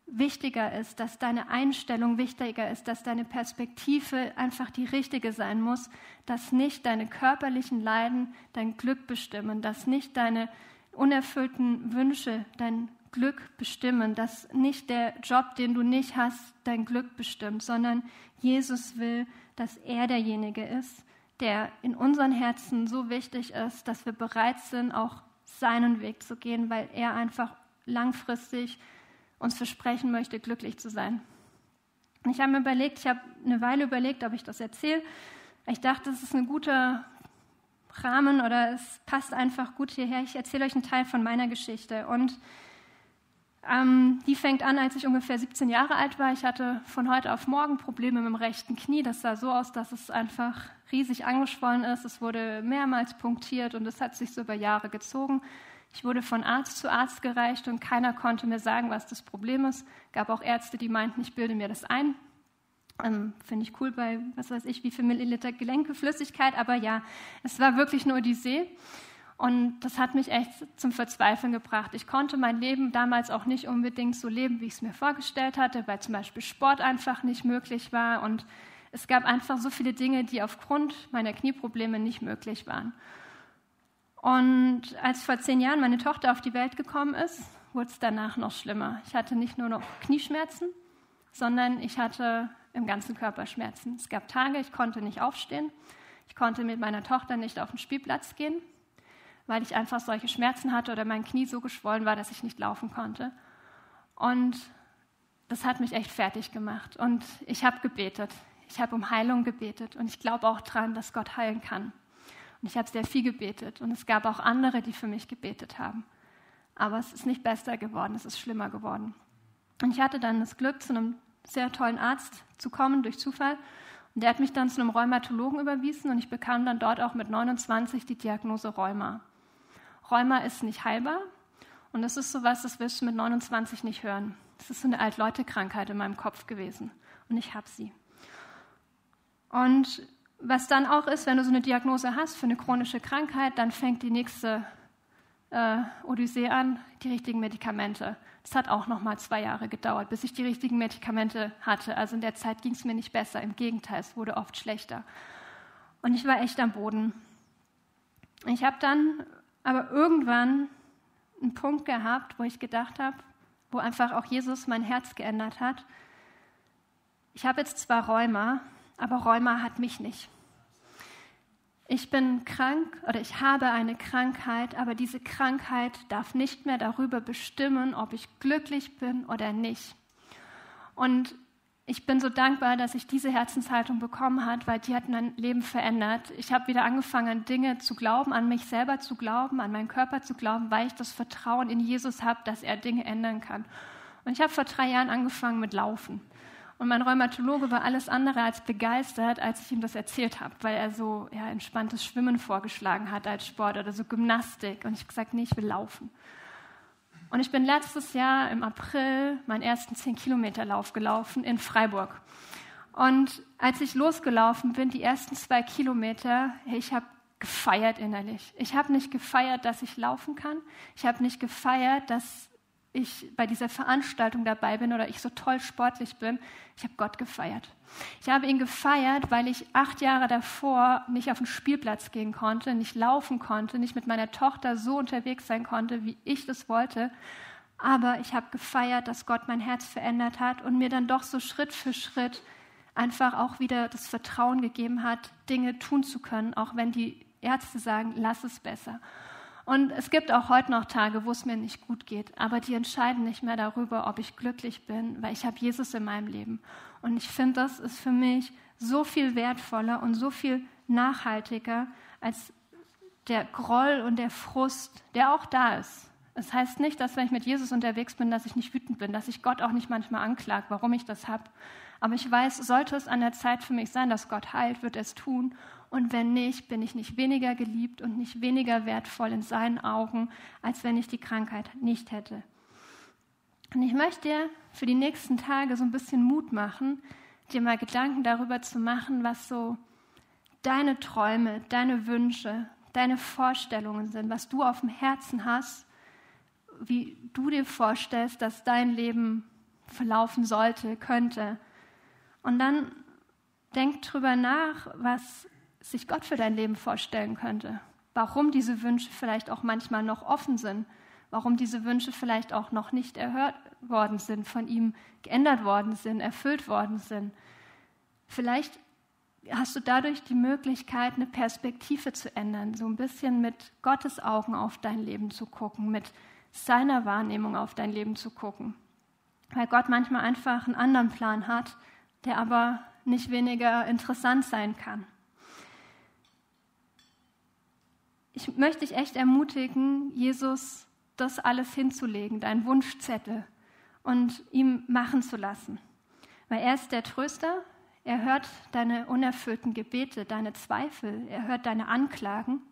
wichtiger ist, dass deine Einstellung wichtiger ist, dass deine Perspektive einfach die richtige sein muss, dass nicht deine körperlichen Leiden dein Glück bestimmen, dass nicht deine unerfüllten Wünsche dein Glück bestimmen, dass nicht der Job, den du nicht hast, dein Glück bestimmt, sondern Jesus will, dass er derjenige ist, der in unseren Herzen so wichtig ist, dass wir bereit sind, auch seinen Weg zu gehen, weil er einfach langfristig uns versprechen möchte, glücklich zu sein. Und ich habe mir überlegt, ich habe eine Weile überlegt, ob ich das erzähle. Ich dachte, das ist ein guter Rahmen oder es passt einfach gut hierher. Ich erzähle euch einen Teil von meiner Geschichte. Und ähm, die fängt an, als ich ungefähr 17 Jahre alt war. Ich hatte von heute auf morgen Probleme mit dem rechten Knie. Das sah so aus, dass es einfach riesig angeschwollen ist. Es wurde mehrmals punktiert und es hat sich so über Jahre gezogen. Ich wurde von Arzt zu Arzt gereicht und keiner konnte mir sagen, was das Problem ist. Gab auch Ärzte, die meinten, ich bilde mir das ein. Ähm, Finde ich cool bei, was weiß ich, wie viel Milliliter Gelenkeflüssigkeit. Aber ja, es war wirklich eine Odyssee. Und das hat mich echt zum Verzweifeln gebracht. Ich konnte mein Leben damals auch nicht unbedingt so leben, wie ich es mir vorgestellt hatte, weil zum Beispiel Sport einfach nicht möglich war. Und es gab einfach so viele Dinge, die aufgrund meiner Knieprobleme nicht möglich waren. Und als vor zehn Jahren meine Tochter auf die Welt gekommen ist, wurde es danach noch schlimmer. Ich hatte nicht nur noch Knieschmerzen, sondern ich hatte im ganzen Körper Schmerzen. Es gab Tage, ich konnte nicht aufstehen. Ich konnte mit meiner Tochter nicht auf den Spielplatz gehen weil ich einfach solche Schmerzen hatte oder mein Knie so geschwollen war, dass ich nicht laufen konnte. Und das hat mich echt fertig gemacht. Und ich habe gebetet. Ich habe um Heilung gebetet. Und ich glaube auch daran, dass Gott heilen kann. Und ich habe sehr viel gebetet. Und es gab auch andere, die für mich gebetet haben. Aber es ist nicht besser geworden, es ist schlimmer geworden. Und ich hatte dann das Glück, zu einem sehr tollen Arzt zu kommen durch Zufall. Und der hat mich dann zu einem Rheumatologen überwiesen und ich bekam dann dort auch mit 29 die Diagnose Rheuma. Rheuma ist nicht heilbar und das ist sowas, das wirst du mit 29 nicht hören. Das ist so eine Altleutekrankheit in meinem Kopf gewesen und ich habe sie. Und was dann auch ist, wenn du so eine Diagnose hast für eine chronische Krankheit, dann fängt die nächste äh, Odyssee an, die richtigen Medikamente. Das hat auch noch mal zwei Jahre gedauert, bis ich die richtigen Medikamente hatte. Also in der Zeit ging es mir nicht besser. Im Gegenteil, es wurde oft schlechter. Und ich war echt am Boden. Ich habe dann aber irgendwann einen Punkt gehabt, wo ich gedacht habe, wo einfach auch Jesus mein Herz geändert hat. Ich habe jetzt zwar Rheuma, aber Rheuma hat mich nicht. Ich bin krank oder ich habe eine Krankheit, aber diese Krankheit darf nicht mehr darüber bestimmen, ob ich glücklich bin oder nicht. Und ich bin so dankbar, dass ich diese Herzenshaltung bekommen habe, weil die hat mein Leben verändert. Ich habe wieder angefangen, an Dinge zu glauben, an mich selber zu glauben, an meinen Körper zu glauben, weil ich das Vertrauen in Jesus habe, dass er Dinge ändern kann. Und ich habe vor drei Jahren angefangen mit Laufen. Und mein Rheumatologe war alles andere als begeistert, als ich ihm das erzählt habe, weil er so ja, entspanntes Schwimmen vorgeschlagen hat als Sport oder so Gymnastik. Und ich habe gesagt, nee, ich will laufen. Und ich bin letztes Jahr im April meinen ersten 10-Kilometer-Lauf gelaufen in Freiburg. Und als ich losgelaufen bin, die ersten zwei Kilometer, ich habe gefeiert innerlich. Ich habe nicht gefeiert, dass ich laufen kann. Ich habe nicht gefeiert, dass ich bei dieser Veranstaltung dabei bin oder ich so toll sportlich bin. Ich habe Gott gefeiert. Ich habe ihn gefeiert, weil ich acht Jahre davor nicht auf den Spielplatz gehen konnte, nicht laufen konnte, nicht mit meiner Tochter so unterwegs sein konnte, wie ich das wollte. Aber ich habe gefeiert, dass Gott mein Herz verändert hat und mir dann doch so Schritt für Schritt einfach auch wieder das Vertrauen gegeben hat, Dinge tun zu können, auch wenn die Ärzte sagen, lass es besser. Und es gibt auch heute noch Tage, wo es mir nicht gut geht, aber die entscheiden nicht mehr darüber, ob ich glücklich bin, weil ich habe Jesus in meinem Leben. Und ich finde, das ist für mich so viel wertvoller und so viel nachhaltiger als der Groll und der Frust, der auch da ist. Es heißt nicht, dass wenn ich mit Jesus unterwegs bin, dass ich nicht wütend bin, dass ich Gott auch nicht manchmal anklage, warum ich das habe. Aber ich weiß, sollte es an der Zeit für mich sein, dass Gott heilt, wird er es tun. Und wenn nicht, bin ich nicht weniger geliebt und nicht weniger wertvoll in seinen Augen, als wenn ich die Krankheit nicht hätte. Und ich möchte dir für die nächsten Tage so ein bisschen Mut machen, dir mal Gedanken darüber zu machen, was so deine Träume, deine Wünsche, deine Vorstellungen sind, was du auf dem Herzen hast, wie du dir vorstellst, dass dein Leben verlaufen sollte, könnte. Und dann denk drüber nach, was sich Gott für dein Leben vorstellen könnte. Warum diese Wünsche vielleicht auch manchmal noch offen sind. Warum diese Wünsche vielleicht auch noch nicht erhört worden sind, von ihm geändert worden sind, erfüllt worden sind. Vielleicht hast du dadurch die Möglichkeit, eine Perspektive zu ändern, so ein bisschen mit Gottes Augen auf dein Leben zu gucken, mit seiner Wahrnehmung auf dein Leben zu gucken. Weil Gott manchmal einfach einen anderen Plan hat, der aber nicht weniger interessant sein kann. Ich möchte dich echt ermutigen, Jesus das alles hinzulegen, deinen Wunschzettel, und ihm machen zu lassen. Weil er ist der Tröster, er hört deine unerfüllten Gebete, deine Zweifel, er hört deine Anklagen.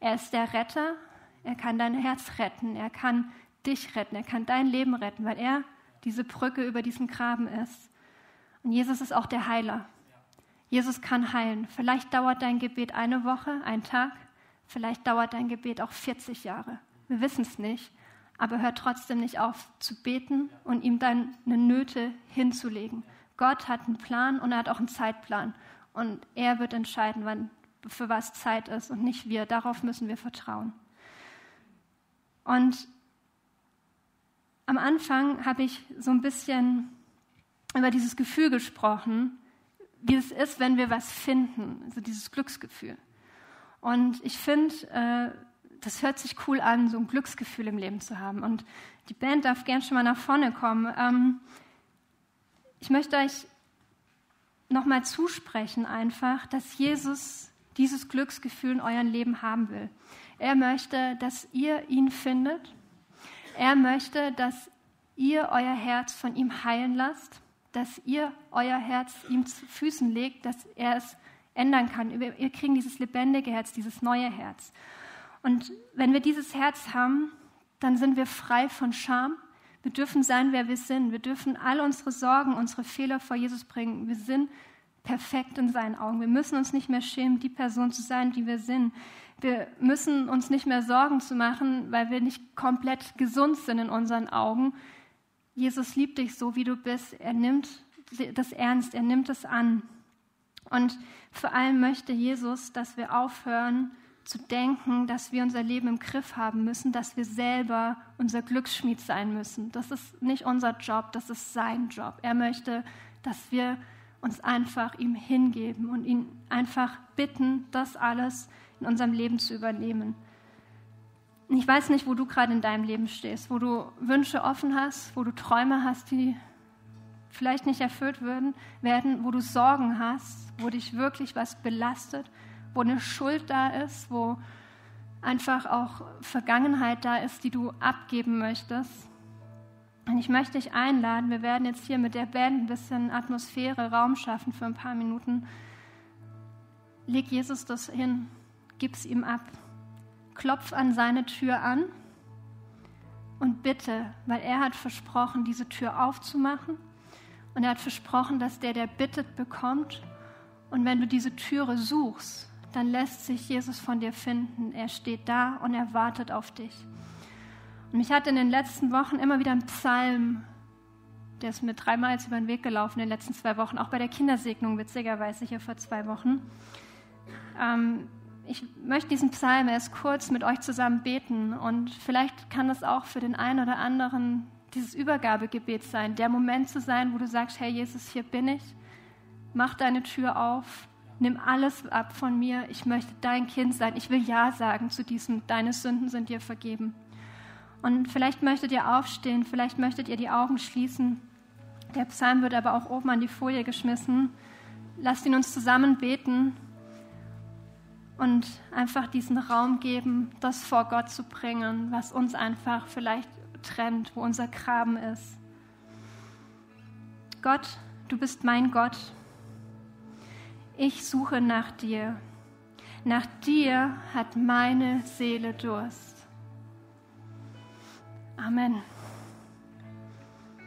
Er ist der Retter, er kann dein Herz retten, er kann dich retten, er kann dein Leben retten, weil er diese Brücke über diesen Graben ist. Und Jesus ist auch der Heiler. Jesus kann heilen. Vielleicht dauert dein Gebet eine Woche, ein Tag, vielleicht dauert dein Gebet auch 40 Jahre. Wir wissen es nicht, aber hör trotzdem nicht auf zu beten und ihm deine Nöte hinzulegen. Gott hat einen Plan und er hat auch einen Zeitplan. Und er wird entscheiden, wann, für was Zeit ist und nicht wir. Darauf müssen wir vertrauen. Und am Anfang habe ich so ein bisschen über dieses Gefühl gesprochen, wie es ist, wenn wir was finden, also dieses Glücksgefühl. Und ich finde, äh, das hört sich cool an, so ein Glücksgefühl im Leben zu haben. Und die Band darf gern schon mal nach vorne kommen. Ähm, ich möchte euch nochmal zusprechen einfach, dass Jesus dieses Glücksgefühl in eurem Leben haben will. Er möchte, dass ihr ihn findet. Er möchte, dass ihr euer Herz von ihm heilen lasst, dass ihr euer Herz ihm zu Füßen legt, dass er es ändern kann. Wir kriegen dieses lebendige Herz, dieses neue Herz. Und wenn wir dieses Herz haben, dann sind wir frei von Scham. Wir dürfen sein, wer wir sind. Wir dürfen all unsere Sorgen, unsere Fehler vor Jesus bringen. Wir sind perfekt in seinen Augen. Wir müssen uns nicht mehr schämen, die Person zu sein, die wir sind. Wir müssen uns nicht mehr Sorgen zu machen, weil wir nicht komplett gesund sind in unseren Augen. Jesus liebt dich so, wie du bist. Er nimmt das ernst, er nimmt es an. Und vor allem möchte Jesus, dass wir aufhören, zu denken, dass wir unser Leben im Griff haben müssen, dass wir selber unser Glücksschmied sein müssen. Das ist nicht unser Job, das ist sein Job. Er möchte, dass wir uns einfach ihm hingeben und ihn einfach bitten, das alles in unserem Leben zu übernehmen. Ich weiß nicht, wo du gerade in deinem Leben stehst, wo du Wünsche offen hast, wo du Träume hast, die vielleicht nicht erfüllt werden, werden, wo du Sorgen hast, wo dich wirklich was belastet wo eine Schuld da ist, wo einfach auch Vergangenheit da ist, die du abgeben möchtest. Und ich möchte dich einladen, wir werden jetzt hier mit der Band ein bisschen Atmosphäre, Raum schaffen für ein paar Minuten. Leg Jesus das hin, gib's ihm ab. Klopf an seine Tür an und bitte, weil er hat versprochen, diese Tür aufzumachen und er hat versprochen, dass der, der bittet, bekommt. Und wenn du diese Türe suchst, dann lässt sich Jesus von dir finden. Er steht da und er wartet auf dich. Und mich hat in den letzten Wochen immer wieder ein Psalm, der ist mir dreimal über den Weg gelaufen in den letzten zwei Wochen, auch bei der Kindersegnung witzigerweise hier vor zwei Wochen. Ähm, ich möchte diesen Psalm erst kurz mit euch zusammen beten und vielleicht kann das auch für den einen oder anderen dieses Übergabegebet sein, der Moment zu sein, wo du sagst, Herr Jesus, hier bin ich, mach deine Tür auf, nimm alles ab von mir, ich möchte dein Kind sein, ich will Ja sagen zu diesem, deine Sünden sind dir vergeben. Und vielleicht möchtet ihr aufstehen, vielleicht möchtet ihr die Augen schließen. Der Psalm wird aber auch oben an die Folie geschmissen. Lasst ihn uns zusammen beten und einfach diesen Raum geben, das vor Gott zu bringen, was uns einfach vielleicht trennt, wo unser Graben ist. Gott, du bist mein Gott ich suche nach dir. Nach dir hat meine Seele Durst. Amen.